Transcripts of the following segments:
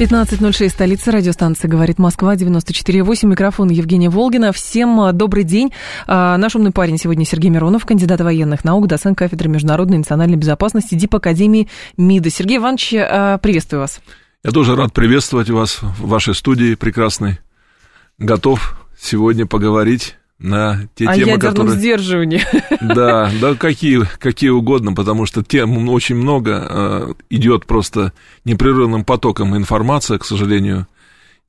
15.06, столица радиостанции «Говорит Москва», 94.8, микрофон Евгения Волгина. Всем а, добрый день. А, наш умный парень сегодня Сергей Миронов, кандидат военных наук, доцент кафедры международной и национальной безопасности ДИП Академии МИДа. Сергей Иванович, а, приветствую вас. Я тоже рад приветствовать вас в вашей студии прекрасной. Готов сегодня поговорить на те О темы, ядерном которые... сдерживании. Да, да, какие, какие угодно, потому что тем очень много э, идет просто непрерывным потоком информация, к сожалению,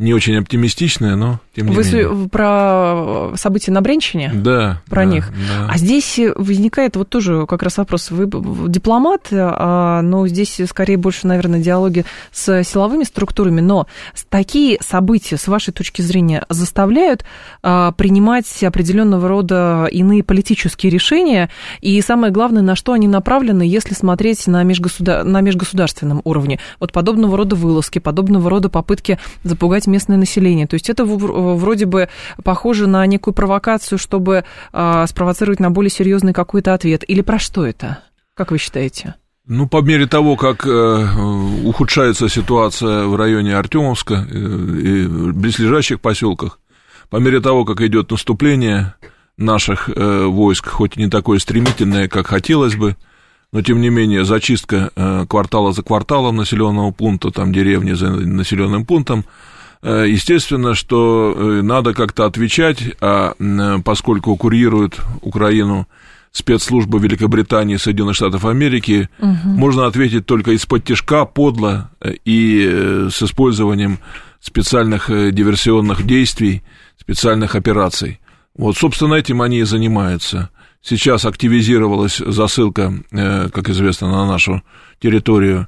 не очень оптимистичная, но тем не Вы менее. про события на Бренчине? Да. Про да, них. да. А здесь возникает вот тоже как раз вопрос. Вы дипломат, а, но здесь скорее больше, наверное, диалоги с силовыми структурами. Но такие события, с вашей точки зрения, заставляют а, принимать определенного рода иные политические решения. И самое главное, на что они направлены, если смотреть на, межгосудар... на межгосударственном уровне. Вот подобного рода вылазки, подобного рода попытки запугать местное население. То есть это вроде бы похоже на некую провокацию, чтобы э, спровоцировать на более серьезный какой-то ответ. Или про что это? Как вы считаете? Ну, по мере того, как э, ухудшается ситуация в районе Артемовска э, и близлежащих поселках, по мере того, как идет наступление наших э, войск, хоть и не такое стремительное, как хотелось бы, но тем не менее зачистка э, квартала за кварталом населенного пункта, там деревни за населенным пунктом, естественно, что э, надо как-то отвечать, а поскольку курируют Украину спецслужбы Великобритании и Соединенных Штатов Америки, угу. можно ответить только из-под тяжка, подло э, и с использованием специальных диверсионных действий, специальных операций. Вот, собственно, этим они и занимаются. Сейчас активизировалась засылка, как известно, на нашу территорию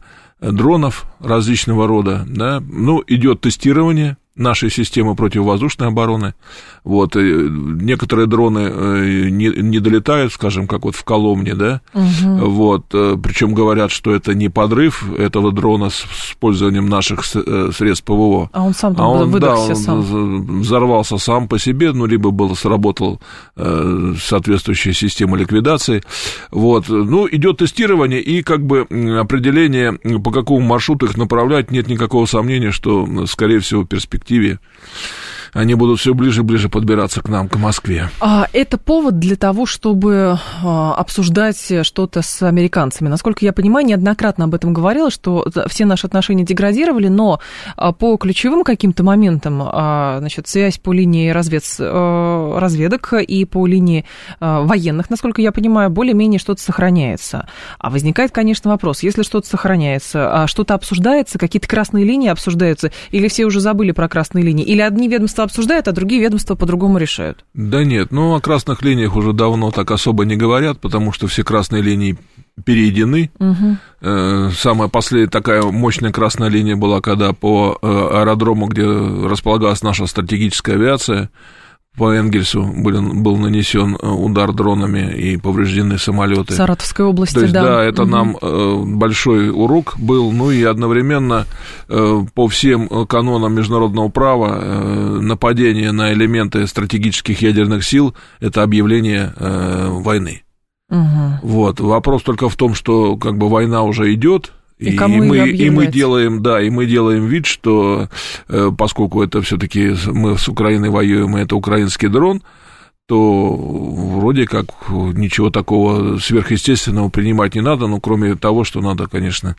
дронов различного рода, да, ну, идет тестирование нашей системы противовоздушной обороны. Вот, некоторые дроны э, не, не долетают, скажем, как вот в Коломне, да, угу. вот, э, причем говорят, что это не подрыв этого дрона с использованием наших э, средств ПВО. А он сам а он, выдохся да, он сам. взорвался сам по себе, ну, либо был, сработал соответствующая система ликвидации. Вот, ну, идет тестирование и как бы определение, по какому маршруту их направлять, нет никакого сомнения, что, скорее всего, перспектива перспективе они будут все ближе и ближе подбираться к нам, к Москве. А это повод для того, чтобы а, обсуждать что-то с американцами. Насколько я понимаю, неоднократно об этом говорила, что все наши отношения деградировали, но а, по ключевым каким-то моментам, а, значит, связь по линии развед... разведок и по линии военных, насколько я понимаю, более-менее что-то сохраняется. А возникает, конечно, вопрос, если что-то сохраняется, что-то обсуждается, какие-то красные линии обсуждаются, или все уже забыли про красные линии, или одни ведомства обсуждают, а другие ведомства по-другому решают. Да нет, ну о красных линиях уже давно так особо не говорят, потому что все красные линии перейдены. Угу. Самая последняя такая мощная красная линия была, когда по э, аэродрому, где располагалась наша стратегическая авиация, по Энгельсу был, был нанесен э, удар дронами и повреждены самолеты. Саратовской области, То есть, да. Да, это угу. нам э, большой урок был, ну и одновременно э, по всем канонам международного права нападение на элементы стратегических ядерных сил – это объявление войны. Угу. Вот. Вопрос только в том, что как бы война уже идет, и, и, кому мы, и мы делаем, да, и мы делаем вид, что э, поскольку это все-таки мы с Украиной воюем, и это украинский дрон, то вроде как ничего такого сверхъестественного принимать не надо, ну, кроме того, что надо, конечно,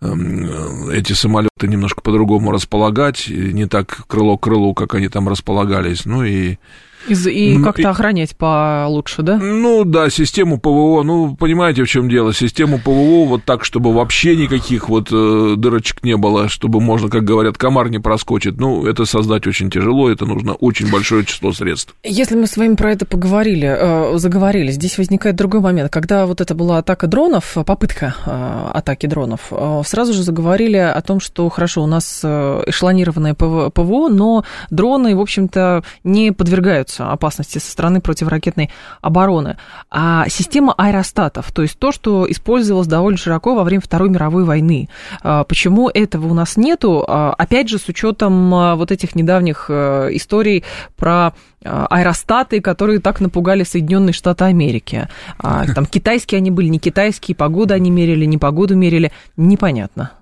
эм, эти самолеты немножко по-другому располагать, не так крыло к крылу, как они там располагались, ну и и, и как-то охранять получше, да? Ну да, систему ПВО, ну понимаете, в чем дело, систему ПВО вот так, чтобы вообще никаких вот э, дырочек не было, чтобы можно, как говорят, комар не проскочит, ну это создать очень тяжело, это нужно очень большое число средств. Если мы с вами про это поговорили, э, заговорили, здесь возникает другой момент, когда вот это была атака дронов, попытка э, атаки дронов, э, сразу же заговорили о том, что что хорошо, у нас э, эшелонированное ПВО, но дроны, в общем-то, не подвергаются опасности со стороны противоракетной обороны. А система аэростатов, то есть то, что использовалось довольно широко во время Второй мировой войны. А почему этого у нас нету? А, опять же, с учетом а, вот этих недавних э, историй про аэростаты, которые так напугали Соединенные Штаты Америки. Там китайские они были, не китайские, погоду они мерили, не погоду мерили, непонятно.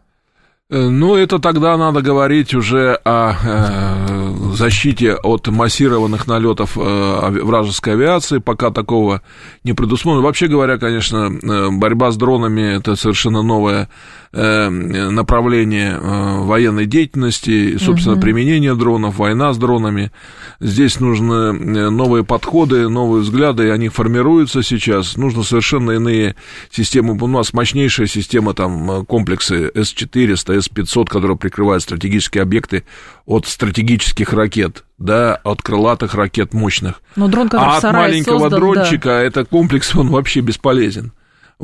Э, ну, это тогда надо говорить уже о э, защите от массированных налетов э, вражеской авиации, пока такого не предусмотрено. Вообще говоря, конечно, э, борьба с дронами это совершенно новое э, направление э, военной деятельности, собственно, угу. применение дронов, война с дронами. Здесь нужны новые подходы, новые взгляды, и они формируются сейчас. Нужно совершенно иные системы. У нас мощнейшая система, там, комплексы С-400, С-500, которые прикрывают стратегические объекты от стратегических ракет, да, от крылатых ракет мощных. Но дрон, а от маленького создан, дрончика да. этот комплекс, он вообще бесполезен.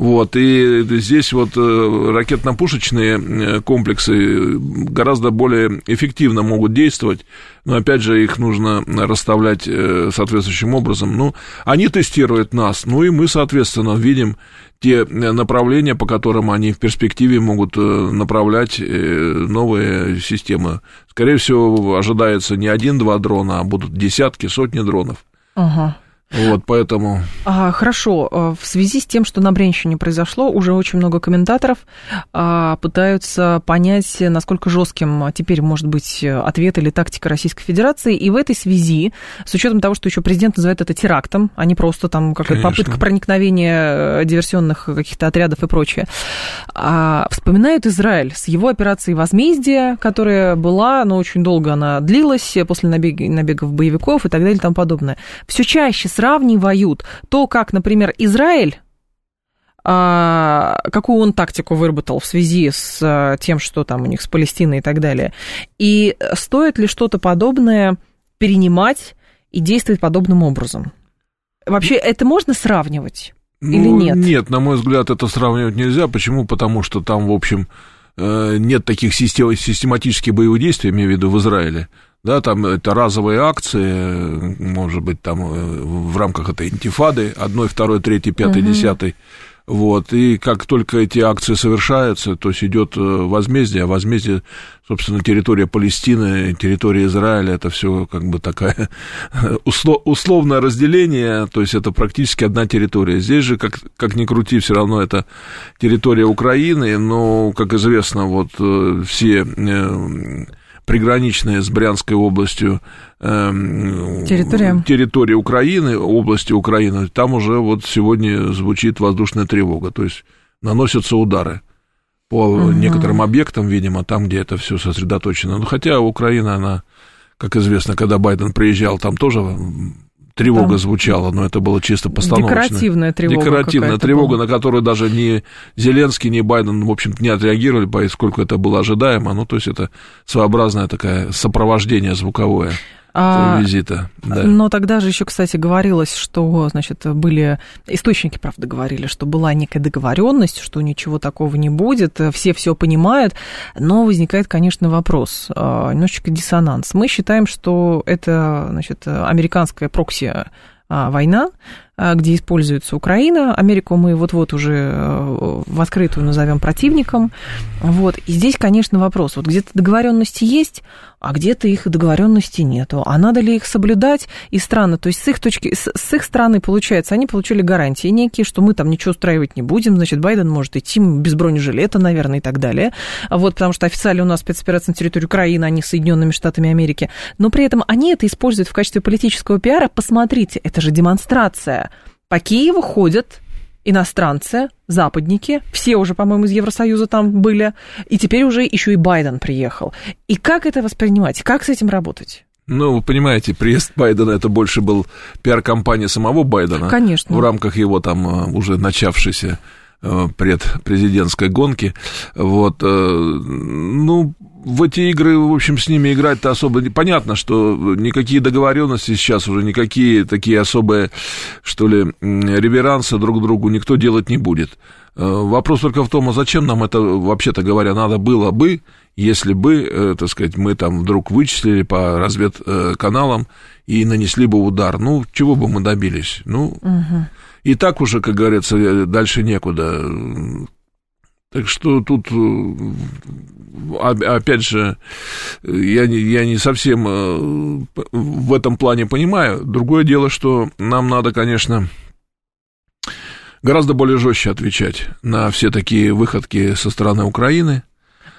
Вот, и здесь вот э, ракетно-пушечные э, комплексы гораздо более эффективно могут действовать, но опять же их нужно расставлять э, соответствующим образом. Ну, они тестируют нас, ну и мы, соответственно, видим те направления, по которым они в перспективе могут направлять новые системы. Скорее всего, ожидается не один-два дрона, а будут десятки, сотни дронов. Ага. Вот, поэтому... А, хорошо. Э, в связи с тем, что на Брянщине произошло, уже очень много комментаторов а, пытаются понять, насколько жестким теперь может быть ответ или тактика Российской Федерации. И в этой связи, с учетом того, что еще президент называет это терактом, а не просто там какая-то попытка проникновения э, диверсионных каких-то отрядов и прочее, а, вспоминают Израиль с его операцией «Возмездие», которая была, но очень долго она длилась, после набег, набегов боевиков и так далее и тому подобное. Все чаще с сравнивают то, как, например, Израиль а, какую он тактику выработал в связи с а, тем, что там у них с Палестиной и так далее. И стоит ли что-то подобное перенимать и действовать подобным образом? Вообще, это можно сравнивать ну, или нет? Нет, на мой взгляд, это сравнивать нельзя. Почему? Потому что там, в общем, э, нет таких систем, систематических боевых действий, имею в виду в Израиле да, там это разовые акции, может быть, там э, в рамках этой интифады, одной, второй, третьей, пятой, десятой, вот, и как только эти акции совершаются, то есть идет э, возмездие, а возмездие, собственно, территория Палестины, территория Израиля, это все как бы такая условное разделение, то есть это практически одна территория. Здесь же, как, как ни крути, все равно это территория Украины, но, как известно, вот э, все приграничная с Брянской областью э, территория. территория Украины, области Украины, там уже вот сегодня звучит воздушная тревога, то есть наносятся удары по угу. некоторым объектам, видимо, там, где это все сосредоточено. Ну, хотя Украина, она, как известно, когда Байден приезжал, там тоже тревога Там... звучала, но это было чисто постановочно. Декоративная тревога. Декоративная тревога, была. на которую даже ни Зеленский, ни Байден, в общем-то, не отреагировали, поскольку это было ожидаемо. Ну, то есть это своеобразное такое сопровождение звуковое а, визита. Да. Но тогда же еще, кстати, говорилось, что, значит, были источники, правда, говорили, что была некая договоренность, что ничего такого не будет, все все понимают, но возникает, конечно, вопрос, а, немножечко диссонанс. Мы считаем, что это, значит, американская прокси а, война, где используется Украина. Америку мы вот-вот уже э, в открытую назовем противником. Вот. И здесь, конечно, вопрос. Вот где-то договоренности есть, а где-то их договоренности нету. А надо ли их соблюдать? И странно, то есть с их точки, с, с их стороны получается, они получили гарантии некие, что мы там ничего устраивать не будем, значит, Байден может идти без бронежилета, наверное, и так далее. Вот, потому что официально у нас спецоперация на территории Украины, а не Соединенными Штатами Америки. Но при этом они это используют в качестве политического пиара. Посмотрите, это же демонстрация по Киеву ходят иностранцы, западники, все уже, по-моему, из Евросоюза там были, и теперь уже еще и Байден приехал. И как это воспринимать? Как с этим работать? Ну, вы понимаете, приезд Байдена это больше был пиар-компания самого Байдена. Конечно. В рамках его там э, уже начавшейся э, предпрезидентской гонки. Вот, э, ну, в эти игры, в общем, с ними играть-то особо понятно, что никакие договоренности сейчас уже, никакие такие особые, что ли, реверансы друг другу никто делать не будет. Э, вопрос только в том, а зачем нам это, вообще-то говоря, надо было бы, если бы, так сказать, мы там вдруг вычислили по разведканалам и нанесли бы удар. Ну, чего бы мы добились? Ну, угу. и так уже, как говорится, дальше некуда. Так что тут, опять же, я не, я не совсем в этом плане понимаю. Другое дело, что нам надо, конечно, гораздо более жестче отвечать на все такие выходки со стороны Украины.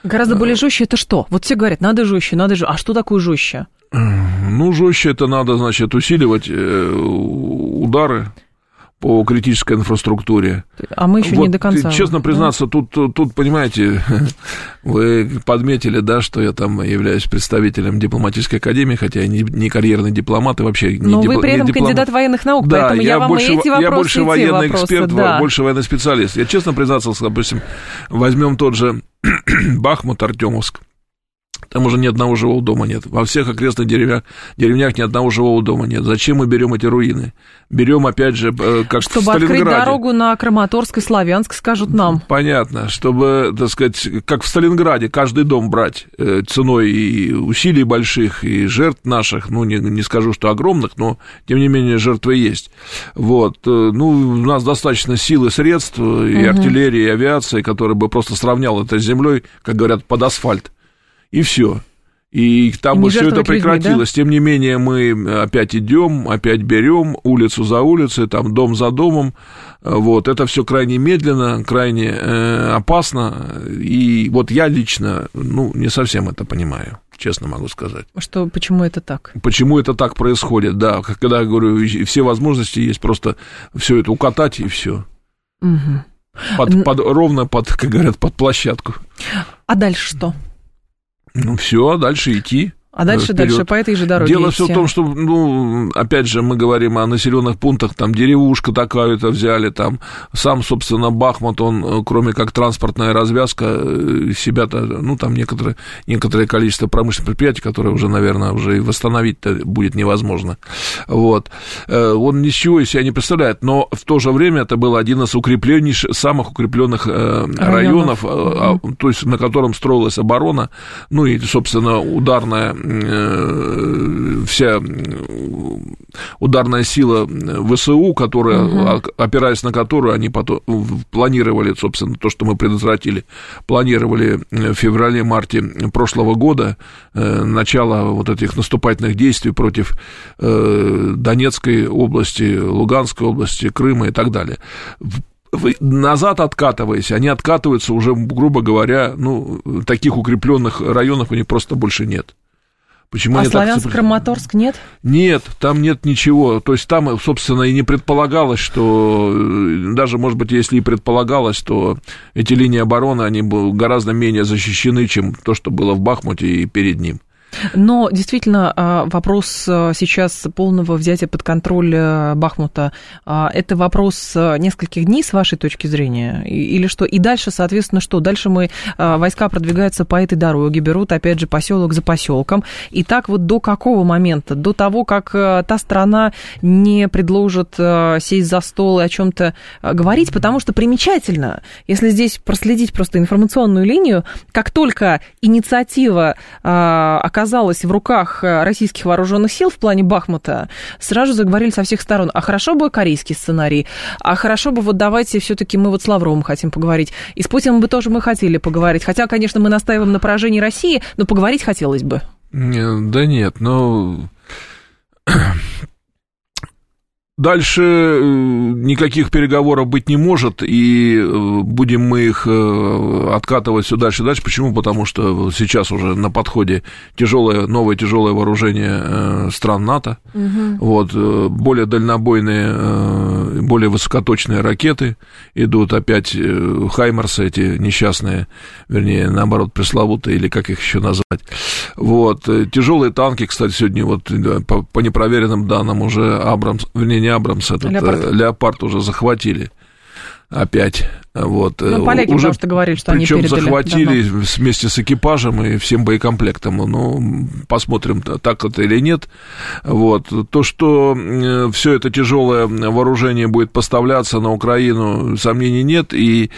Гораздо более жестче это что? Вот все говорят, надо жестче, надо жестче. А что такое жестче? Ну, жестче это надо, значит, усиливать э, удары по критической инфраструктуре. А мы еще вот, не до конца. Честно признаться, да? тут, тут, понимаете, вы подметили, да, что я там являюсь представителем дипломатической академии, хотя я не, не карьерный дипломат и вообще не Но дип... вы при этом дипломат. кандидат военных наук, да, поэтому я, я вам больше, и эти вопросы, Я больше военный вопросы, эксперт, да. больше военный специалист. Я честно признаться, допустим, возьмем тот же Бахмут, Артемовск. Там уже ни одного живого дома нет. Во всех окрестных деревнях, деревнях ни одного живого дома нет. Зачем мы берем эти руины? Берем, опять же, э, как Чтобы в Сталинграде. открыть дорогу на Краматорск и Славянск, скажут нам. Понятно. Чтобы, так сказать, как в Сталинграде, каждый дом брать э, ценой и усилий больших, и жертв наших, ну, не, не скажу, что огромных, но, тем не менее, жертвы есть. Вот. Э, ну, у нас достаточно сил и средств, и угу. артиллерии, и авиации, которая бы просто сравняла это с землей, как говорят, под асфальт и все. И там бы все это прекратилось. Людьми, да? Тем не менее, мы опять идем, опять берем улицу за улицей, там дом за домом. Вот, это все крайне медленно, крайне э, опасно. И вот я лично, ну, не совсем это понимаю честно могу сказать. Что, почему это так? Почему это так происходит, да. Когда я говорю, все возможности есть просто все это укатать и все. Угу. Под, под, ровно под, как говорят, под площадку. А дальше что? Ну, все, дальше идти. А дальше, вперед. дальше по этой же дороге. Дело все в том, что, ну, опять же, мы говорим о населенных пунктах, там деревушка такая-то взяли, там сам, собственно, Бахмут, он, э, кроме как транспортная развязка, э, себя-то, ну, там некоторое, некоторое количество промышленных предприятий, которые уже, наверное, уже и восстановить-то будет невозможно. Вот. Э, он ничего из себя не представляет, но в то же время это был один из укрепленнейших, самых укрепленных районов, районов mm-hmm. то есть на котором строилась оборона, ну и, собственно, ударная Э, вся ударная сила ВСУ, которая, угу. опираясь на которую они потом планировали, собственно, то, что мы предотвратили, планировали в феврале-марте прошлого года э, начало вот этих наступательных действий против э, Донецкой области, Луганской области, Крыма и так далее назад откатываясь, они откатываются уже, грубо говоря, ну, таких укрепленных районов у них просто больше нет. Почему а Славянск, так... Краматорск нет? Нет, там нет ничего. То есть там, собственно, и не предполагалось, что э, даже, может быть, если и предполагалось, то эти линии обороны, они гораздо менее защищены, чем то, что было в Бахмуте и перед ним. Но действительно а, вопрос а, сейчас полного взятия под контроль э, Бахмута, а, это вопрос нескольких дней с вашей точки зрения? Или что? И дальше, соответственно, что? Дальше мы, войска продвигаются по этой дороге, берут, опять же, поселок за поселком. И так вот до какого момента? До того, как та страна не предложит сесть за стол и о чем-то говорить, потому что примечательно, если здесь проследить просто информационную линию, как только инициатива оказалась оказалась в руках э, российских вооруженных сил в плане Бахмута, сразу заговорили со всех сторон. А хорошо бы корейский сценарий, а хорошо бы вот давайте все-таки мы вот с Лавровым хотим поговорить. И с Путиным бы тоже мы хотели поговорить. Хотя, конечно, мы настаиваем на поражении России, но поговорить хотелось бы. Да нет, ну... Дальше э, никаких переговоров быть не может, и э, будем мы их э, откатывать все дальше и дальше. Почему? Потому что сейчас уже на подходе тяжелое, новое тяжелое вооружение стран НАТО, угу. вот, более дальнобойные, более высокоточные ракеты идут, опять Хаймерсы эти несчастные, вернее, наоборот, пресловутые, или как их еще назвать. Вот, тяжелые танки, кстати, сегодня вот по, по непроверенным данным уже Абрамс, вернее, не Абрамс, этот Леопард, Леопард уже захватили. опять. Вот. Ну, поляки уже, потому что говорили, что причем они передали захватили давно. вместе с экипажем и всем боекомплектом. Ну, посмотрим, так это или нет. Вот. То, что все это тяжелое вооружение будет поставляться на Украину, сомнений нет. И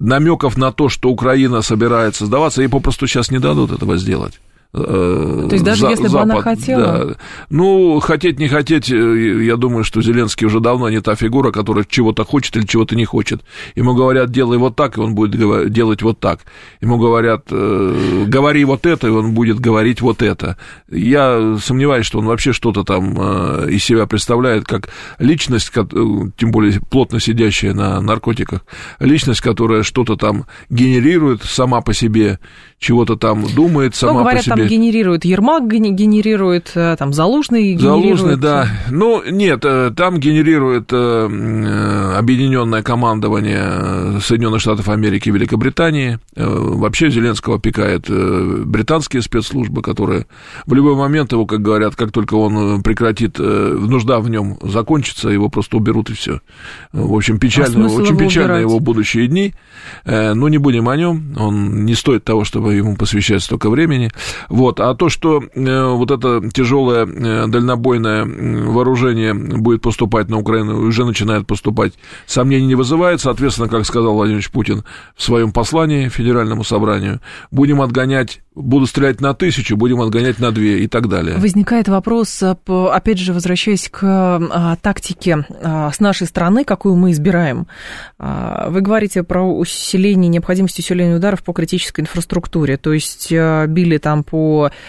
намеков на то, что Украина собирается сдаваться, ей попросту сейчас не дадут этого сделать. Э, То есть даже за, если Запад, бы она хотела? Да. Ну, хотеть, не хотеть, э, я думаю, что Зеленский уже давно не та фигура, которая чего-то хочет или чего-то не хочет. Ему говорят, делай вот так, и он будет делать вот так. Ему говорят, э, говори вот это, и он будет говорить вот это. Я сомневаюсь, что он вообще что-то там из себя представляет, как личность, тем более плотно сидящая на наркотиках, личность, которая что-то там генерирует сама по себе, чего-то там думает сама ну, говорят, по себе. Там генерирует Ермак, генерирует, э, там Залужный генерирует. Залужный, да. Ну, нет, э, там генерирует э, объединенное командование Соединенных Штатов Америки и Великобритании. Вообще Зеленского опекает британские спецслужбы, которые в любой момент его, как говорят, как только он прекратит, нужда в нем закончится, его просто уберут и все. В общем, печально, а очень печально убирать? его будущие дни. Но не будем о нем. Он не стоит того, чтобы ему посвящать столько времени. Вот. А то, что э, вот это тяжелое э, дальнобойное вооружение будет поступать на Украину, уже начинает поступать, сомнений не вызывает. Соответственно, как сказал Владимир Путин в своем послании Федеральному собранию, будем отгонять буду стрелять на тысячу, будем отгонять на две и так далее. Возникает вопрос, э, опять же, возвращаясь к а, тактике с нашей стороны, какую мы избираем. Вы говорите про усиление, необходимость усиления ударов по критической инфраструктуре, то есть били там по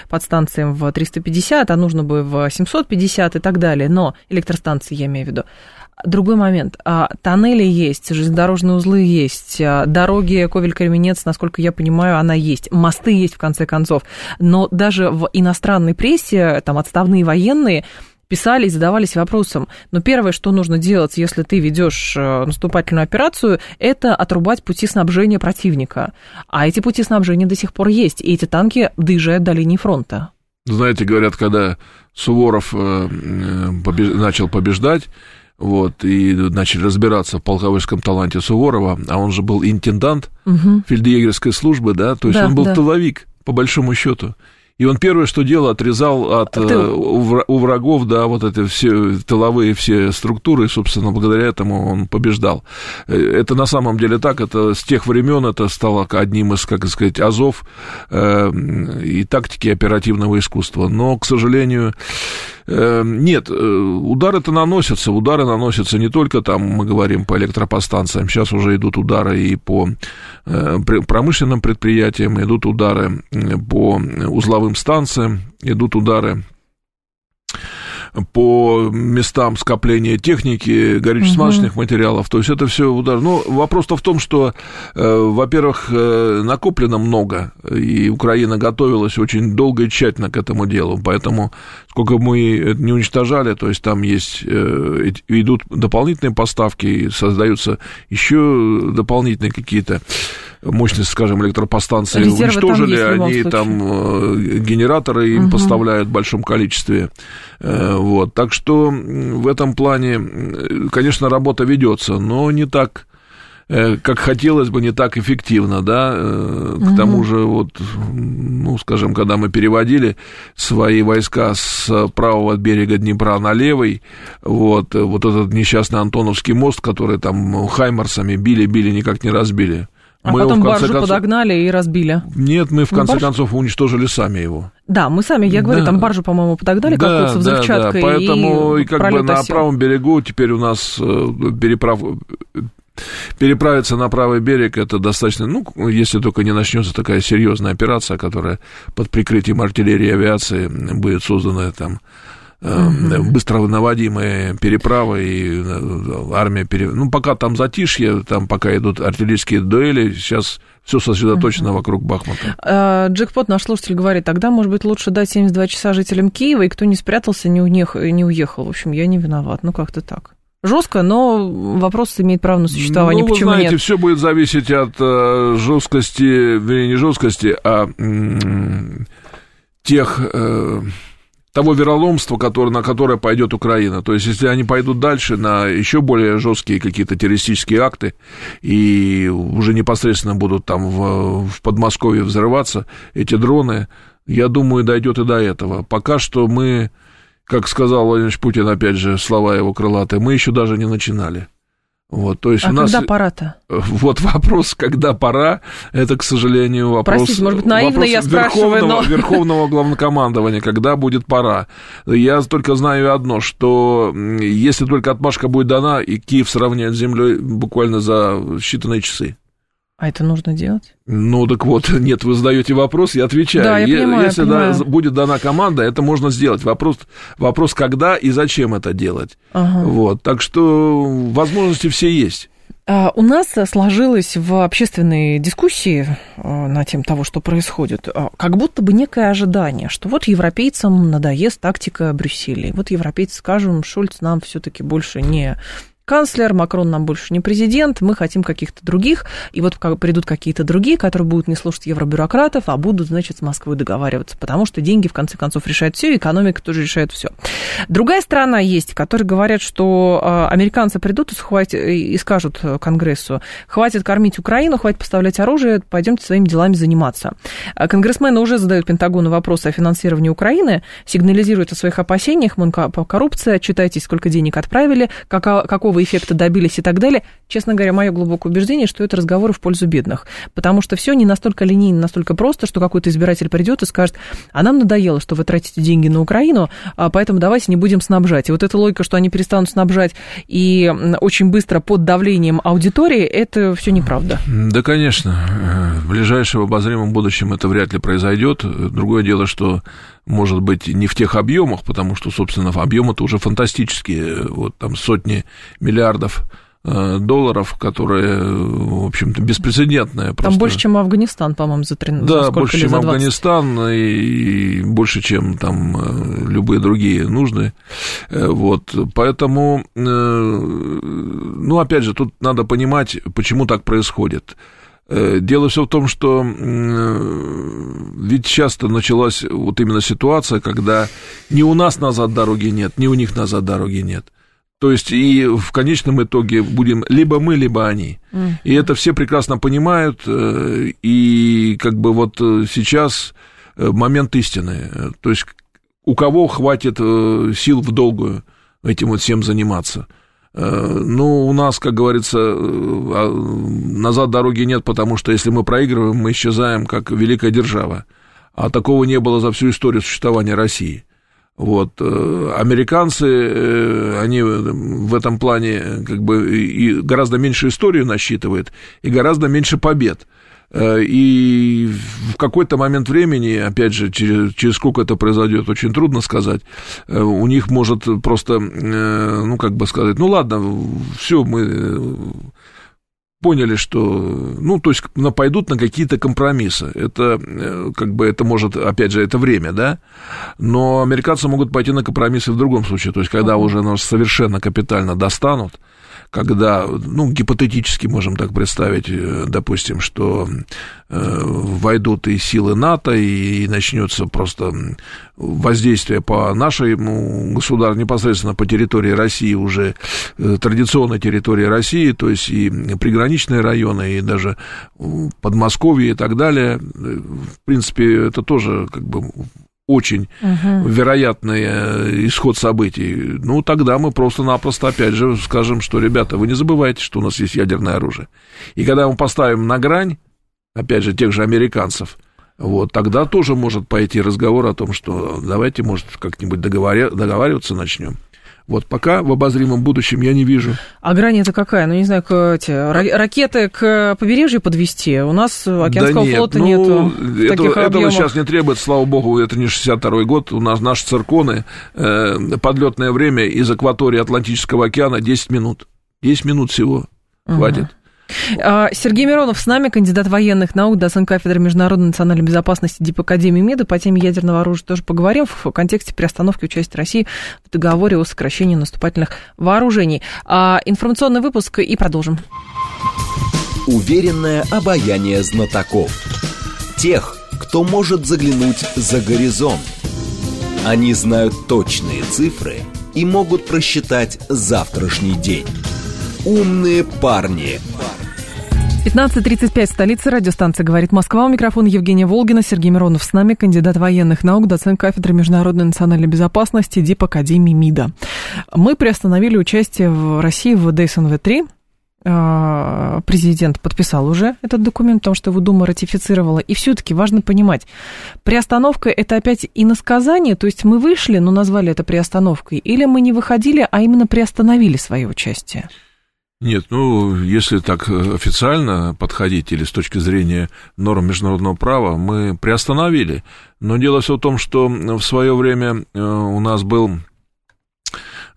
подстанциям в 350, а нужно бы в 750 и так далее, но электростанции я имею в виду. Другой момент. А, тоннели есть, железнодорожные узлы есть, а, дороги Ковель-Кременец, насколько я понимаю, она есть, мосты есть в конце концов. Но даже в иностранной прессе, там, отставные военные писали и задавались вопросом. Но первое, что нужно делать, если ты ведешь э, наступательную операцию, это отрубать пути снабжения противника. А эти пути снабжения до сих пор есть, и эти танки доезжают до линии фронта. Знаете, говорят, когда Суворов э, э, побеж... начал побеждать, вот, и начали разбираться в полководческом таланте Суворова, а он же был интендант угу. фельдъегерской службы, да, то есть да, он был да. тыловик, по большому счету. И он первое, что делал, отрезал от Ты... Э, у врагов, да, вот эти все тыловые все структуры, и, собственно, благодаря этому он побеждал. Э, это на самом деле так, это с тех времен это стало одним из, как сказать, азов э, и тактики оперативного искусства. Но, к сожалению, нет, удары-то наносятся, удары наносятся не только там, мы говорим, по электропостанциям, сейчас уже идут удары и по промышленным предприятиям, идут удары по узловым станциям, идут удары по местам скопления техники, горюче-смазочных угу. материалов. То есть это все удар. Но вопрос-то в том, что, э, во-первых, э, накоплено много, и Украина готовилась очень долго и тщательно к этому делу. Поэтому сколько мы не уничтожали, то есть там есть, э, идут дополнительные поставки, создаются еще дополнительные какие-то мощность, скажем, электропостанции Резервы уничтожили, там они там э, генераторы им угу. поставляют в большом количестве. Э, вот. Так что в этом плане, конечно, работа ведется, но не так Э, как хотелось бы, не так эффективно, да, угу. к тому же, вот, ну, скажем, когда мы переводили свои войска с правого берега Днепра на левый, вот, вот этот несчастный Антоновский мост, который там хаймарсами били-били, никак не разбили. А мы потом баржу концов... подогнали и разбили. Нет, мы в конце барж... концов уничтожили сами его. Да, мы сами, я говорю, да. там баржу, по-моему, подогнали да, какую-то со взрывчаткой. Да, да. Поэтому и, и как бы на правом берегу теперь у нас переправ переправиться на правый берег это достаточно, ну, если только не начнется такая серьезная операция, которая под прикрытием артиллерии и авиации будет создана там угу. быстро наводимые переправы и э, армия пере... ну пока там затишье там пока идут артиллерийские дуэли сейчас все сосредоточено uh вокруг Бахмута. А, джекпот наш слушатель говорит, тогда, может быть, лучше дать 72 часа жителям Киева, и кто не спрятался, не, уехал, не уехал. В общем, я не виноват. Ну, как-то так. Жестко, но вопрос имеет право на существование. Ну, вы Почему знаете, нет? все будет зависеть от э, жесткости, вернее, не жесткости, а м- тех э, того вероломства, который, на которое пойдет Украина. То есть, если они пойдут дальше на еще более жесткие какие-то террористические акты и уже непосредственно будут там в, в Подмосковье взрываться эти дроны, я думаю, дойдет и до этого. Пока что мы, как сказал Владимир Путин, опять же, слова его крылатые, мы еще даже не начинали. Вот, то есть а у нас... когда пора-то? Вот вопрос, когда пора, это, к сожалению, вопрос... Простите, может быть, наивно я спрашиваю, верховного, но... Верховного главнокомандования, когда будет пора. Я только знаю одно, что если только отмашка будет дана, и Киев сравняет с землей буквально за считанные часы. А это нужно делать? Ну, так вот, нет, вы задаете вопрос, я отвечаю. Да, я понимаю, Если я понимаю. Да, будет дана команда, это можно сделать. Вопрос, вопрос, когда и зачем это делать. Ага. Вот, так что возможности все есть. А, У нас сложилось в общественной дискуссии а, на тему того, что происходит, а, как будто бы некое ожидание, что вот европейцам надоест тактика Брюсселя. Вот европейцы скажем, Шульц нам все-таки больше не канцлер, Макрон нам больше не президент, мы хотим каких-то других, и вот придут какие-то другие, которые будут не слушать евробюрократов, а будут, значит, с Москвой договариваться, потому что деньги, в конце концов, решают все, экономика тоже решает все. Другая сторона есть, которые говорят, что э, американцы придут и, схватят, и скажут Конгрессу, хватит кормить Украину, хватит поставлять оружие, пойдемте своими делами заниматься. А Конгрессмены уже задают Пентагону вопросы о финансировании Украины, сигнализируют о своих опасениях, мол, коррупция, читайте, сколько денег отправили, какого, какого эффекта добились и так далее. Честно говоря, мое глубокое убеждение, что это разговоры в пользу бедных. Потому что все не настолько линейно, настолько просто, что какой-то избиратель придет и скажет, а нам надоело, что вы тратите деньги на Украину, а поэтому давайте не будем снабжать. И вот эта логика, что они перестанут снабжать и очень быстро под давлением аудитории, это все неправда. Да, конечно. В ближайшем обозримом будущем это вряд ли произойдет. Другое дело, что может быть, не в тех объемах, потому что, собственно, объемы-то уже фантастические, вот там сотни миллиардов э, долларов, которые, в общем-то, беспрецедентные. Там больше, чем Афганистан, по-моему, за 13 Да, больше, чем Афганистан, и больше, чем там э, любые другие нужны. Э, вот, поэтому, ну, опять же, тут надо понимать, почему так происходит. Дело все в том, что ведь часто началась вот именно ситуация, когда ни у нас назад дороги нет, ни у них назад дороги нет. То есть и в конечном итоге будем либо мы, либо они. Mm-hmm. И это все прекрасно понимают. И как бы вот сейчас момент истины. То есть у кого хватит сил в долгую этим вот всем заниматься – ну, у нас, как говорится, а, назад дороги нет, потому что если мы проигрываем, мы исчезаем как великая держава. А такого не было за всю историю существования России. Вот. Э, американцы, э, они в этом плане как бы и гораздо меньше историю насчитывают, и гораздо меньше побед. Э, и в какой-то момент времени, опять же, через, через сколько это произойдет, очень трудно сказать, э, у них может просто, э, ну, как бы сказать, ну, ладно, все, мы поняли, что, ну, то есть пойдут на какие-то компромиссы. Это, как бы, это может, опять же, это время, да, но американцы могут пойти на компромиссы в другом случае, то есть когда уже нас совершенно капитально достанут, когда, ну, гипотетически можем так представить, э, допустим, что э, войдут и силы НАТО, и, начнется просто воздействие по нашей ну, государству, непосредственно по территории России, уже э, традиционной территории России, то есть и приграничные районы, и даже Подмосковье и так далее. В принципе, это тоже как бы очень угу. вероятный э, исход событий, ну, тогда мы просто-напросто, опять же, скажем, что, ребята, вы не забывайте, что у нас есть ядерное оружие. И когда мы поставим на грань, опять же, тех же американцев, вот, тогда тоже может пойти разговор о том, что давайте, может, как-нибудь договариваться начнем. Вот пока в обозримом будущем я не вижу. А грань это какая? Ну, не знаю, к, эти, ракеты к побережью подвести? У нас океанского да нет, флота ну, нету. Это, этого сейчас не требуется, слава богу, это не 62-й год. У нас наши цирконы, э, подлетное время из акватории Атлантического океана 10 минут. 10 минут всего. Хватит. Угу. А, Сергей Миронов с нами, кандидат военных наук, доцент кафедры международной национальной безопасности Дипакадемии МИДа. По теме ядерного оружия тоже поговорим в контексте приостановки участия России в договоре о сокращении наступательных вооружений. А, информационный выпуск и продолжим. Уверенное обаяние знатоков. Тех, кто может заглянуть за горизонт. Они знают точные цифры и могут просчитать завтрашний день. Умные парни. 15.35, столица радиостанции «Говорит Москва». У микрофона Евгения Волгина, Сергей Миронов с нами, кандидат военных наук, доцент кафедры международной национальной безопасности ДИП Академии МИДа. Мы приостановили участие в России в ДСНВ-3, а, президент подписал уже этот документ, потому что его Дума ратифицировала. И все-таки важно понимать, приостановка это опять иносказание, то есть мы вышли, но назвали это приостановкой, или мы не выходили, а именно приостановили свое участие? Нет, ну, если так официально подходить или с точки зрения норм международного права, мы приостановили. Но дело все в том, что в свое время э, у нас был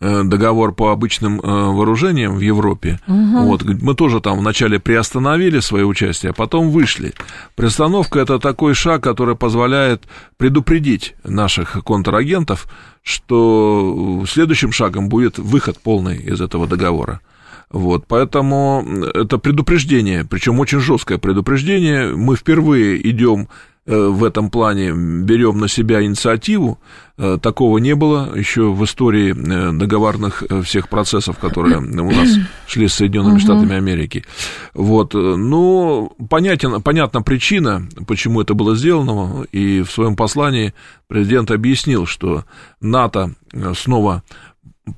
Э, договор по обычным э, вооружениям в Европе. Угу. Вот, мы тоже там вначале приостановили свое участие, а потом вышли. Приостановка это такой шаг, который позволяет предупредить наших контрагентов, что следующим шагом будет выход полный из этого договора. Вот, поэтому это предупреждение, причем очень жесткое предупреждение. Мы впервые идем Э, в этом плане берем на себя инициативу. Э, такого не было еще в истории э, договорных всех процессов, которые у нас шли с Соединенными Штатами Америки. Вот. Ну, понятен, понятна причина, почему это было сделано, и в своем послании президент объяснил, что НАТО снова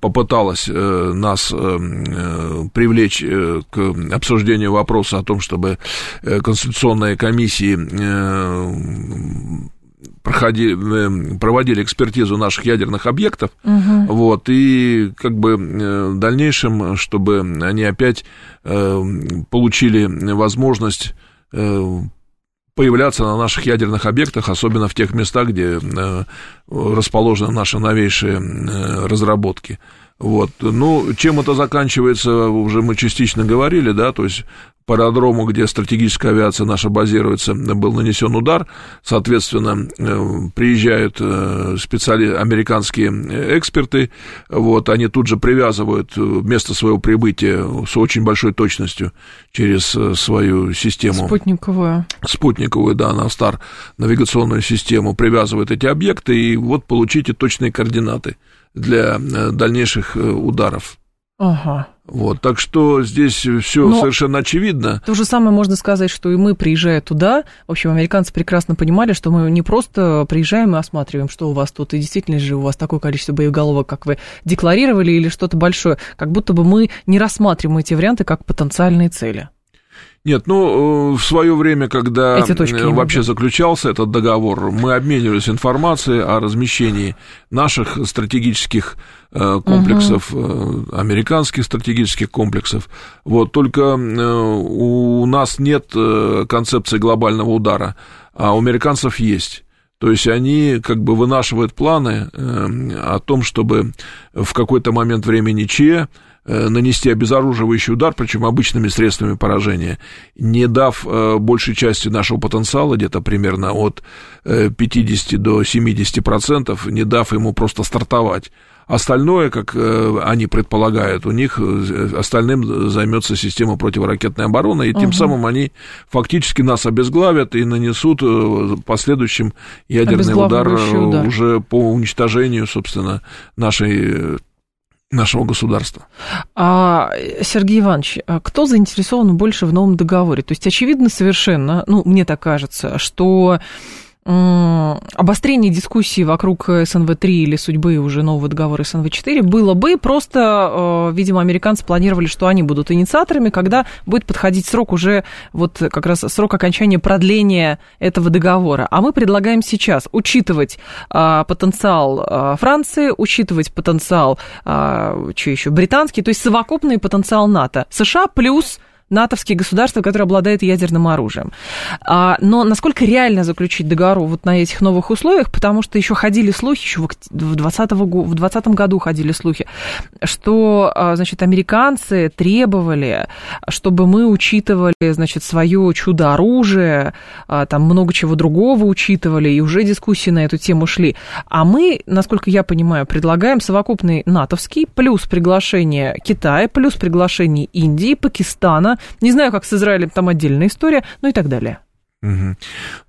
попыталась э, нас э, э, привлечь к обсуждению вопроса о том, чтобы конституционные комиссии проходили, проводили экспертизу наших ядерных объектов, угу. вот, и как бы в дальнейшем, чтобы они опять получили возможность появляться на наших ядерных объектах, особенно в тех местах, где э, расположены наши новейшие э, разработки. Вот. Ну, чем это заканчивается, уже мы частично говорили, да, то есть по аэродрому, где стратегическая авиация наша базируется, был нанесен удар. Соответственно, э, приезжают э, специали... американские эксперты, вот, они тут же привязывают э, место своего прибытия с очень большой точностью через свою систему. Спутниковую. Спутниковую, да, на Стар навигационную систему привязывают эти объекты, и вот получите точные координаты для дальнейших ударов. Ага. Вот, так что здесь все Но совершенно очевидно. То же самое можно сказать, что и мы, приезжая туда, в общем, американцы прекрасно понимали, что мы не просто приезжаем и осматриваем, что у вас тут, и действительно же у вас такое количество боеголовок, как вы декларировали, или что-то большое, как будто бы мы не рассматриваем эти варианты как потенциальные цели. Нет, ну, э, в свое время, когда э, вообще заключался этот договор, мы обменивались информацией о размещении наших стратегических э, комплексов, угу. американских стратегических комплексов. Вот, только у нас нет концепции глобального удара, а у американцев есть. То есть они как бы вынашивают планы о том, чтобы в какой-то момент времени ЧЕ нанести обезоруживающий удар, причем обычными средствами поражения, не дав э, большей части нашего потенциала, где-то примерно от 50 э, до 70 процентов, не дав ему просто стартовать. Остальное, как они предполагают, у них остальным займется система противоракетной обороны, и угу. тем самым они фактически нас обезглавят и нанесут последующим ядерный удар, удар уже по уничтожению, собственно, нашей нашего государства. А, Сергей Иванович, а кто заинтересован больше в новом договоре? То есть очевидно совершенно, ну, мне так кажется, что обострение дискуссии вокруг СНВ-3 или судьбы уже нового договора СНВ-4 было бы, просто, э, видимо, американцы планировали, что они будут инициаторами, когда будет подходить срок уже, вот как раз срок окончания продления этого договора. А мы предлагаем сейчас учитывать а, потенциал а, Франции, учитывать потенциал, что еще, британский, то есть совокупный потенциал НАТО. США плюс натовские государства, которые обладают ядерным оружием. А, но насколько реально заключить договор вот на этих новых условиях, потому что еще ходили слухи, еще в 2020 в 20 году ходили слухи, что, а, значит, американцы требовали, чтобы мы учитывали, значит, свое чудо-оружие, а, там много чего другого учитывали, и уже дискуссии на эту тему шли. А мы, насколько я понимаю, предлагаем совокупный натовский, плюс приглашение Китая, плюс приглашение Индии, Пакистана, не знаю, как с Израилем, там отдельная история, ну и так далее. Угу.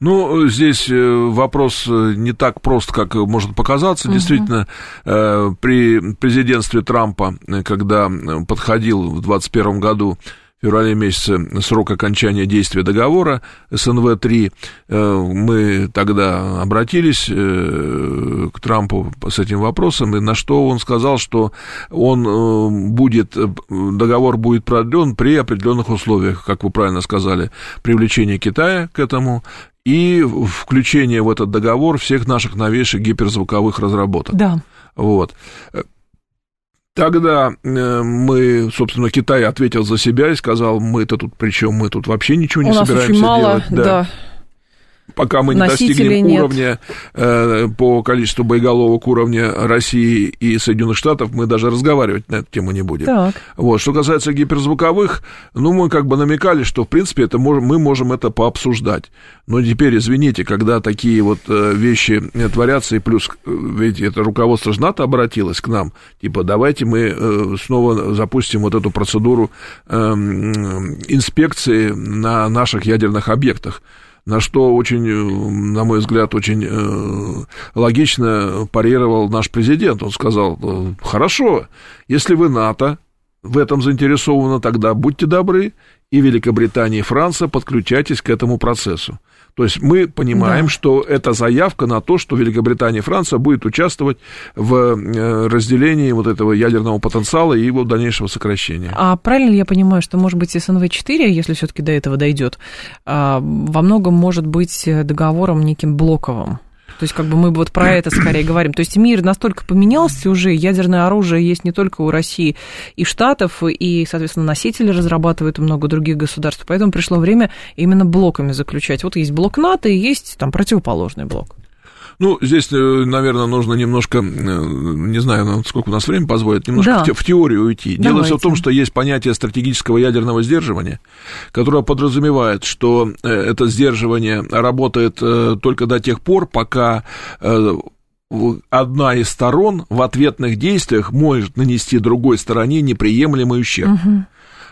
Ну, здесь э, вопрос э, не так прост, как может показаться. Угу. Действительно, при президентстве Трампа, когда подходил в 2021 году феврале месяце срок окончания действия договора СНВ-3. Э, мы тогда обратились э, к Трампу с этим вопросом, и на что он сказал, что он э, будет, договор будет продлен при определенных условиях, как вы правильно сказали, привлечение Китая к этому и включение в этот договор всех наших новейших гиперзвуковых разработок. Да. Вот. Тогда э, мы, собственно, Китай ответил за себя и сказал, мы-то тут при чем, мы тут вообще ничего не У собираемся нас очень мало, делать. Да. да пока мы не достигнем нет. уровня э, по количеству боеголовок уровня России и Соединенных Штатов, мы даже разговаривать на эту тему не будем. Так. Вот. Что касается гиперзвуковых, ну, мы как бы намекали, что, в принципе, это можем, мы можем это пообсуждать. Но теперь, извините, когда такие вот э, вещи творятся, и плюс, э, ведь это руководство же НАТО обратилось к нам, типа, давайте мы э, снова запустим вот эту процедуру э, инспекции на наших ядерных объектах на что очень, э, на мой взгляд, очень э, логично парировал наш президент. Он сказал, «Э, хорошо, если вы НАТО в этом заинтересованы, тогда будьте добры, и Великобритания, и Франция, подключайтесь к этому процессу. То есть мы понимаем, да. что это заявка на то, что Великобритания и Франция будет участвовать в э, разделении вот этого ядерного потенциала и его дальнейшего сокращения. А правильно ли я понимаю, что, может быть, СНВ-4, если все-таки до этого дойдет, а, во многом может быть договором неким блоковым? То есть, как бы мы вот про это скорее говорим. То есть мир настолько поменялся уже, ядерное оружие есть не только у России и Штатов, и, соответственно, носители разрабатывают много других государств. Поэтому пришло время именно блоками заключать. Вот есть блок НАТО и есть там противоположный блок. Ну, здесь, э, наверное, нужно немножко, э, не знаю, сколько у нас времени позволит, немножко да. в теорию уйти. Давайте. Дело все в том, что есть понятие стратегического ядерного сдерживания, которое подразумевает, что э, это сдерживание работает только до тех пор, пока одна из сторон в ответных действиях может нанести другой стороне неприемлемый ущерб. Угу.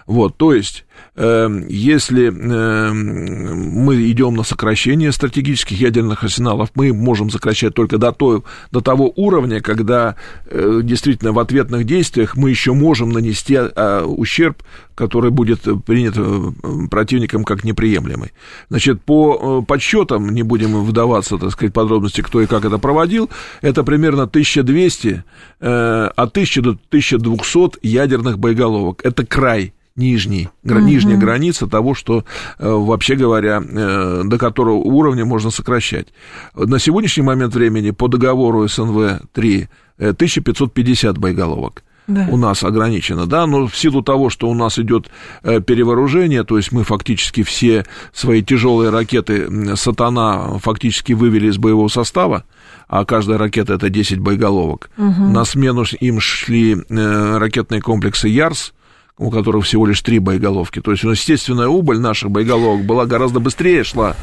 Вот, то есть если эм, мы идем на сокращение стратегических ядерных арсеналов, мы можем сокращать только до, той, до того уровня, когда э, действительно в ответных действиях мы еще можем нанести а, ущерб, который будет принят э, противником как неприемлемый. Значит, по э, подсчетам, не будем вдаваться, так сказать, подробности, кто и как это проводил, это примерно 1200, от 1000 до 1200 ядерных боеголовок. Это край нижний, угу. нижняя граница того, что, э, вообще говоря, э, до которого уровня можно сокращать. На сегодняшний момент времени по договору СНВ-3 1550 боеголовок. Да. у нас ограничено, да, но в силу того, что у нас идет э, перевооружение, то есть мы фактически все свои тяжелые ракеты «Сатана» фактически вывели из боевого состава, а каждая ракета это 10 боеголовок. Угу. На смену им шли ракетные комплексы «Ярс», у которых всего лишь три боеголовки. То есть, ну, естественная убыль наших боеголовок была гораздо быстрее шла,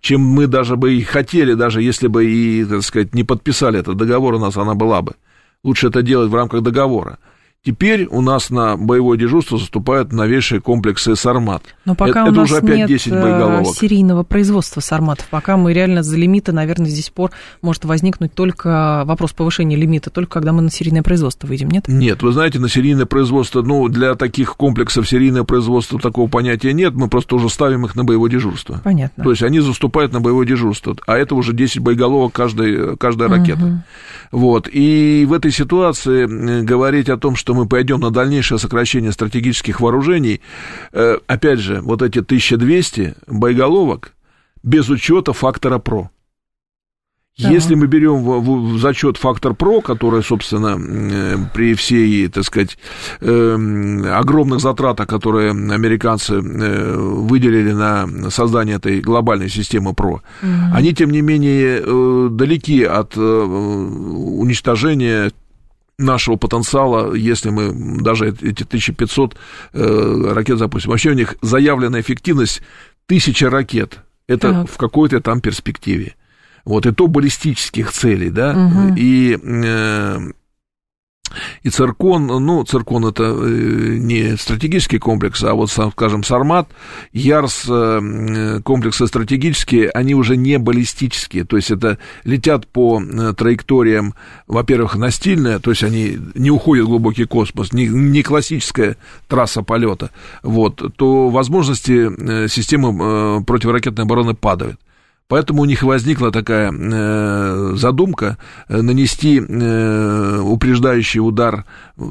чем мы даже бы и хотели, даже если бы и, так сказать, не подписали этот договор, у нас она была бы. Лучше это делать в рамках договора. Теперь у нас на боевое дежурство заступают новейшие комплексы «Сармат». Но пока это, у нас уже опять нет 10 э, боеголовок. серийного производства «Сарматов», пока мы реально за лимиты, наверное, здесь пор может возникнуть только вопрос повышения лимита, только когда мы на серийное производство выйдем, нет? Нет, вы знаете, на серийное производство, ну, для таких комплексов серийное производство такого понятия нет, мы просто уже ставим их на боевое дежурство. Понятно. То есть они заступают на боевое дежурство, а это уже 10 боеголовок каждой, каждая ракета. Угу. Вот, и в этой ситуации говорить о том, что мы пойдем на дальнейшее сокращение стратегических вооружений, э, опять же, вот эти 1200 боеголовок без учета фактора ПРО. Да. Если мы берем в, в, зачет фактор ПРО, который, собственно, э, при всей, так сказать, э, огромных затратах, которые американцы э, выделили на создание этой глобальной системы ПРО, угу. они, тем не менее, далеки от уничтожения нашего потенциала, если мы даже эти 1500 э, ракет запустим. Вообще у них заявленная эффективность 1000 ракет. Это так. в какой-то там перспективе. Вот, и то баллистических целей, да, угу. и э, и Циркон, ну, Циркон это э, не стратегический комплекс, а вот, скажем, Сармат, Ярс, э, комплексы стратегические, они уже не баллистические, то есть это летят по э, траекториям, во-первых, настильная, то есть они не уходят в глубокий космос, не, не классическая трасса полета, вот, то возможности системы противоракетной обороны падают. Поэтому у них возникла такая э, задумка э, нанести э, упреждающий удар,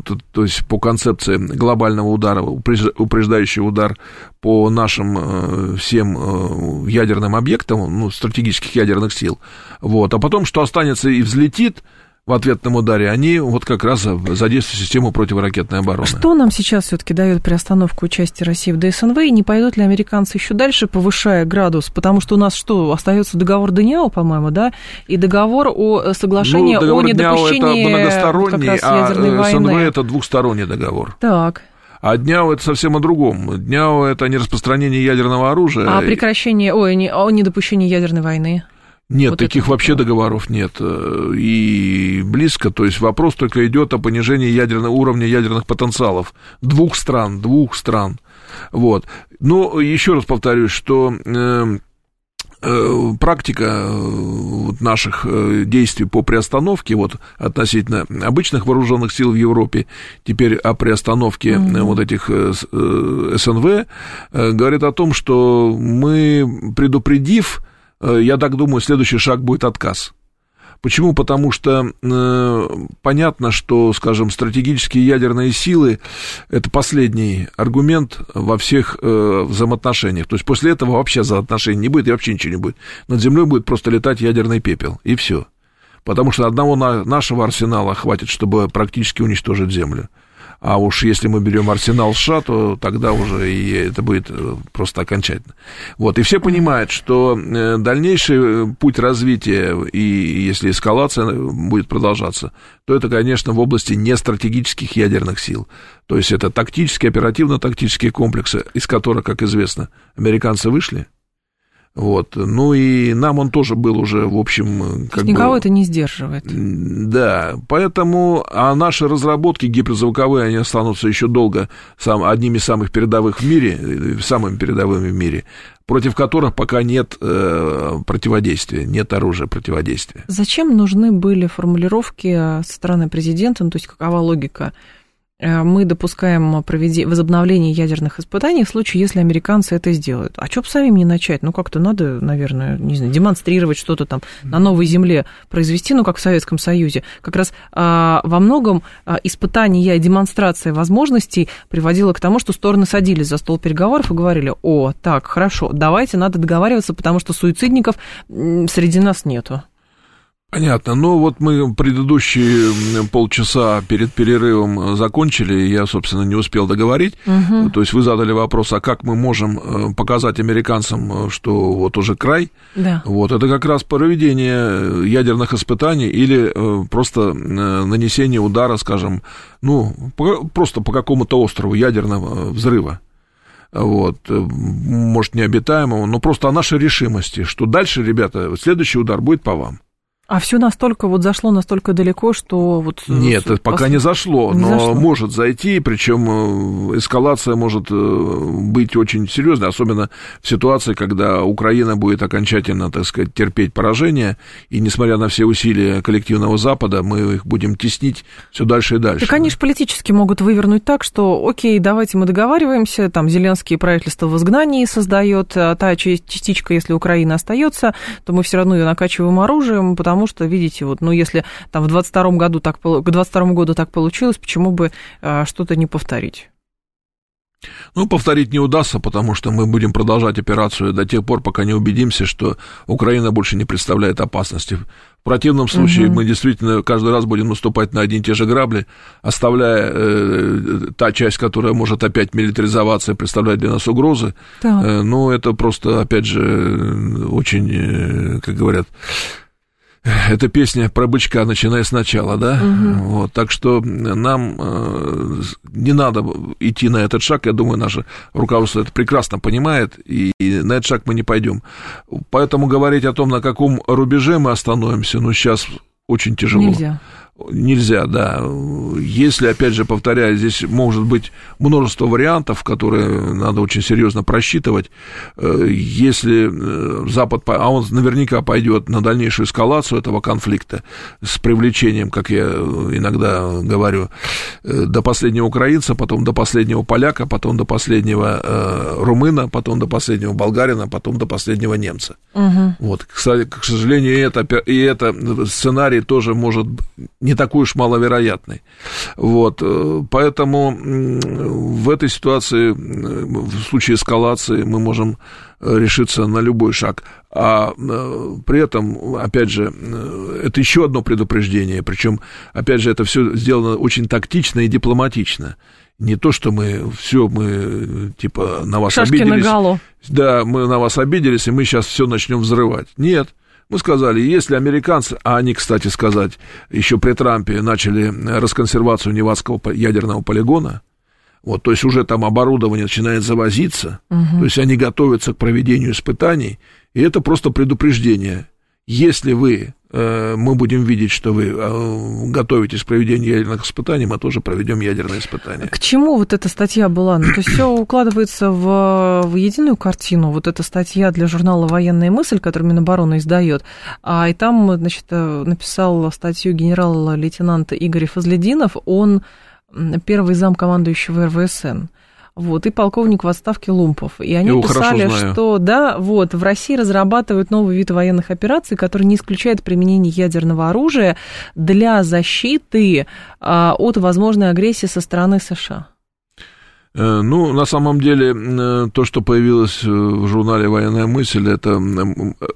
то, то есть по концепции глобального удара, упреждающий удар по нашим э, всем э, ядерным объектам, ну, стратегических ядерных сил. Вот. А потом, что останется и взлетит, в ответном ударе, они вот как раз задействуют систему противоракетной обороны. Что нам сейчас все-таки дает приостановку участия России в ДСНВ, и не пойдут ли американцы еще дальше, повышая градус? Потому что у нас что, остается договор Даниэла, по-моему, да, и договор о соглашении ну, договор о недопущении это многосторонний, а а СНВ это двухсторонний договор. Так. А ДНЯО это совсем о другом. ДНЯО это не распространение ядерного оружия. А прекращение, ой, не, о недопущении ядерной войны. Нет, вот таких вообще договоров нет. Э, и близко, то есть вопрос только идет о понижении ядерного уровня ядерных потенциалов двух стран, двух стран. Вот. Но еще раз повторюсь, что э, э, практика вот наших действий по приостановке вот относительно обычных вооруженных сил в Европе, теперь о приостановке mm-hmm. вот этих СНВ, говорит о том, что мы, предупредив я так думаю, следующий шаг будет отказ. Почему? Потому что э, понятно, что, скажем, стратегические ядерные силы – это последний аргумент во всех э, взаимоотношениях. То есть после этого вообще взаимоотношений не будет и вообще ничего не будет. Над землей будет просто летать ядерный пепел, и все. Потому что одного на, нашего арсенала хватит, чтобы практически уничтожить Землю. А уж если мы берем арсенал США, то тогда уже и это будет э, просто окончательно. Вот, и все понимают, что э, дальнейший э, путь развития, и если эскалация будет продолжаться, то это, конечно, в области нестратегических ядерных сил. То есть это тактические, оперативно-тактические комплексы, из которых, как известно, американцы вышли, вот. Ну и нам он тоже был уже, в общем... Как никого бы, это не сдерживает. Да, поэтому, а наши разработки гиперзвуковые, они останутся еще долго сам, одними из самых передовых в мире, э, самыми передовыми в мире, против которых пока нет э, противодействия, нет оружия противодействия. Зачем нужны были формулировки со стороны президента, ну, то есть какова логика Э, мы допускаем проведение, возобновление ядерных испытаний в случае, если американцы это сделают. А что бы самим не начать? Ну, как-то надо, наверное, не знаю, демонстрировать что-то там на новой земле, произвести, ну, как в Советском Союзе. Как раз а, во многом а, испытание и демонстрация возможностей приводила к тому, что стороны садились за стол переговоров и говорили, о, так, хорошо, давайте, надо договариваться, потому что суицидников среди нас нету. Понятно. Ну, вот мы предыдущие полчаса перед перерывом закончили, я, собственно, не успел договорить. Угу. То есть вы задали вопрос, а как мы можем э, показать американцам, что вот уже край? Да. Вот, это как раз проведение ядерных испытаний или э, просто э, нанесение удара, скажем, ну, просто по какому-то острову ядерного взрыва вот, может, необитаемого, но просто о нашей решимости, что дальше, ребята, следующий удар будет по вам. А все настолько вот зашло настолько далеко, что вот... Э, Нет, это пока не зашло, не но зашло. может зайти, причем э, эскалация может э, быть очень серьезной, особенно в ситуации, когда Украина будет окончательно, так сказать, терпеть поражение, и несмотря на все усилия коллективного Запада, мы их будем теснить все дальше и дальше. Так они же политически могут вывернуть так, что, окей, давайте мы договариваемся, там Зеленский правительство в изгнании создает, а та частичка, если Украина остается, то мы все равно ее накачиваем оружием, потому потому что, видите, вот, ну, если там в 22 году так, к 22 году так получилось, почему бы а, что-то не повторить? Ну, повторить не удастся, потому что мы будем продолжать операцию до тех пор, пока не убедимся, что Украина больше не представляет опасности. В противном случае угу. мы действительно каждый раз будем наступать на одни и те же грабли, оставляя э, та часть, которая может опять милитаризоваться и представлять для нас угрозы. Э, ну, это просто, опять же, очень, э, как говорят, эта песня про бычка, начиная сначала, да? Угу. Вот, так что нам э, не надо идти на этот шаг. Я думаю, наше руководство это прекрасно понимает, и, и на этот шаг мы не пойдем. Поэтому говорить о том, на каком рубеже мы остановимся, ну, сейчас очень тяжело. Нельзя. Нельзя, да. Если, опять же, повторяю, здесь может быть множество вариантов, которые надо очень серьезно просчитывать. Э, если э, Запад, а он наверняка пойдет на дальнейшую эскалацию этого конфликта с привлечением, как я иногда говорю, э, до последнего украинца, потом до последнего поляка, потом до последнего румына, потом до последнего болгарина, потом до последнего немца. Угу. Вот, кстати, к сожалению, и это, и это сценарий тоже может не такой уж маловероятный. Вот, э, поэтому в этой ситуации, в случае эскалации, мы можем э, решиться на любой шаг. А э, при этом, опять же, это еще одно предупреждение, причем, опять же, это все сделано очень тактично и дипломатично. Не то, что мы все, мы типа на вас Шашки обиделись. На Да, мы на вас обиделись, и мы сейчас все начнем взрывать. Нет. Мы сказали, если американцы, а они, кстати сказать, еще при Трампе начали расконсервацию Невадского ядерного полигона, вот, то есть уже там оборудование начинает завозиться, угу. то есть они готовятся к проведению испытаний, и это просто предупреждение. Если вы Э, мы будем видеть, что вы э, готовитесь к проведению ядерных испытаний, мы тоже проведем ядерные испытания. К чему вот эта статья была? Ну, то есть все укладывается в, в единую картину. Вот эта статья для журнала «Военная мысль», который Минобороны издает. А и там, значит, э, написал статью генерал-лейтенант Игорь Фазлединов. Он первый зам командующего РВСН вот, и полковник в отставке Лумпов. И они Его писали, что да, вот, в России разрабатывают новый вид военных операций, который не исключает применение ядерного оружия для защиты а, от возможной агрессии со стороны США. Э, ну, на самом деле, э, то, что появилось в журнале «Военная мысль», это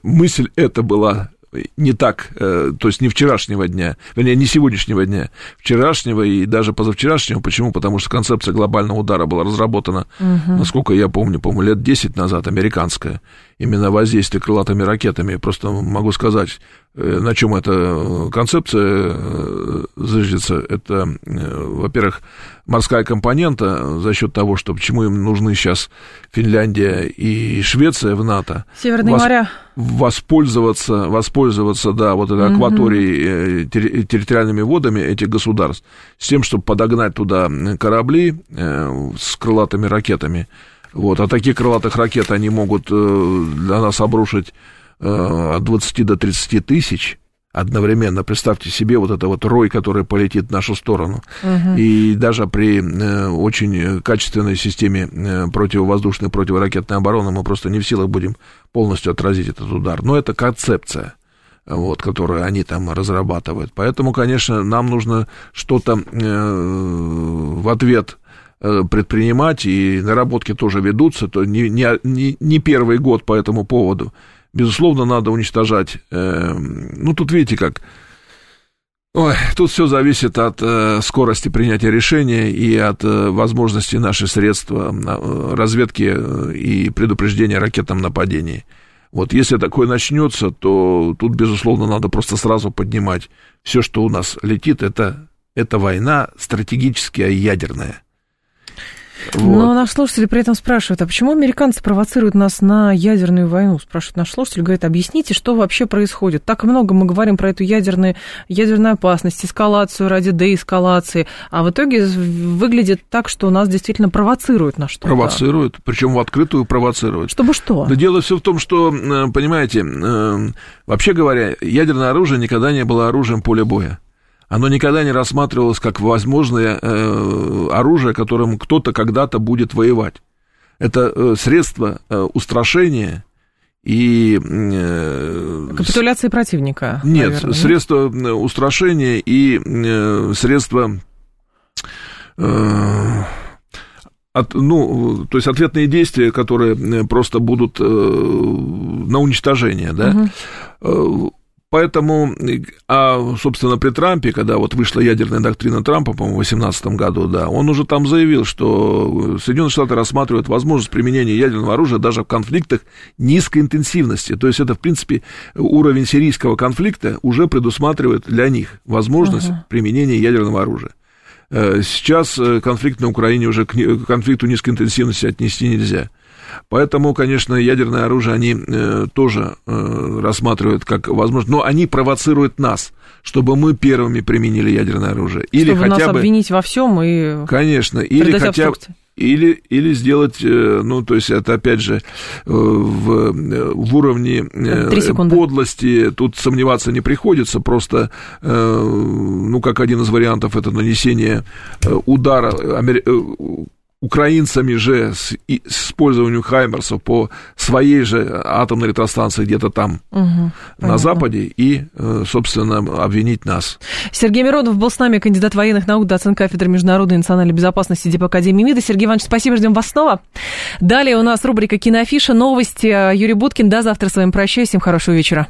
мысль эта была не так, э, то есть не вчерашнего дня, вернее, не сегодняшнего дня, вчерашнего и даже позавчерашнего. Почему? Потому что концепция глобального удара была разработана, угу. насколько я помню, по-моему, лет 10 назад, американская, именно воздействие крылатыми ракетами. Просто могу сказать, на чем эта концепция э, зыждется. Это, во-первых, морская компонента за счет того, что почему им нужны сейчас Финляндия и Швеция в НАТО. Северные Вос, моря. Воспользоваться, воспользоваться, да, вот этой акваторией, угу. территориальными водами этих государств, с тем, чтобы подогнать туда корабли э, с крылатыми ракетами. Вот, а таких крылатых ракет они могут э, для нас обрушить от 20 до 30 тысяч одновременно. Представьте себе вот это вот рой, который полетит в нашу сторону. Угу. И даже при э, очень качественной системе э, противовоздушной, противоракетной обороны мы просто не в силах будем полностью отразить этот удар. Но это концепция вот, которую они там разрабатывают. Поэтому, конечно, нам нужно что-то э, в ответ э, предпринимать, и наработки тоже ведутся, то не, не, не первый год по этому поводу безусловно, надо уничтожать. Э, ну, тут видите как. Ой, тут все зависит от э, скорости принятия решения и от э, возможности наших средств э, разведки и предупреждения ракетном нападении. Вот если такое начнется, то тут, безусловно, надо просто сразу поднимать все, что у нас летит, это, это война стратегическая ядерная. Вот. Но наш слушатель при этом спрашивает, а почему американцы провоцируют нас на ядерную войну? Спрашивает наш слушатель, говорит, объясните, что вообще происходит. Так много мы говорим про эту ядерную, ядерную опасность, эскалацию ради деэскалации, а в итоге выглядит так, что нас действительно провоцируют на что-то. Провоцируют, причем в открытую провоцируют. Чтобы что? Да дело все в том, что, э, понимаете, э, вообще говоря, ядерное оружие никогда не было оружием поля боя оно никогда не рассматривалось как возможное э, оружие, которым кто-то когда-то будет воевать. Это э, средство э, устрашения и... Э, Капитуляции противника. Нет, наверное, средство нет? устрашения и э, средство... Э, от, ну, то есть ответные действия, которые просто будут э, на уничтожение, да. Угу. Поэтому, а, собственно, при Трампе, когда вот вышла ядерная доктрина Трампа, по-моему, в 2018 году, да, он уже там заявил, что Соединенные Штаты рассматривают возможность применения ядерного оружия даже в конфликтах низкой интенсивности. То есть это, в принципе, уровень сирийского конфликта уже предусматривает для них возможность uh-huh. применения ядерного оружия. Э, сейчас э, конфликт на Украине уже к конфликту низкой интенсивности отнести нельзя. Поэтому, конечно, ядерное оружие они э, тоже э, рассматривают как возможно, но они провоцируют нас, чтобы мы первыми применили ядерное оружие. Или чтобы хотя нас бы... обвинить во всем и... Конечно, или хотя бы или, или сделать, э, ну, то есть это, опять же, в, в уровне подлости тут сомневаться не приходится, просто, ну, как один из вариантов, это нанесение удара украинцами же с, использованием Хаймерсов по своей же атомной электростанции где-то там угу, на понятно. Западе и, э, собственно, обвинить нас. Сергей Миронов был с нами, кандидат военных наук, доцент кафедры международной и национальной безопасности ДИП Академии МИДа. Сергей Иванович, спасибо, ждем вас снова. Далее у нас рубрика «Киноафиша», новости. Юрий Буткин, до завтра с вами прощаюсь, всем хорошего вечера.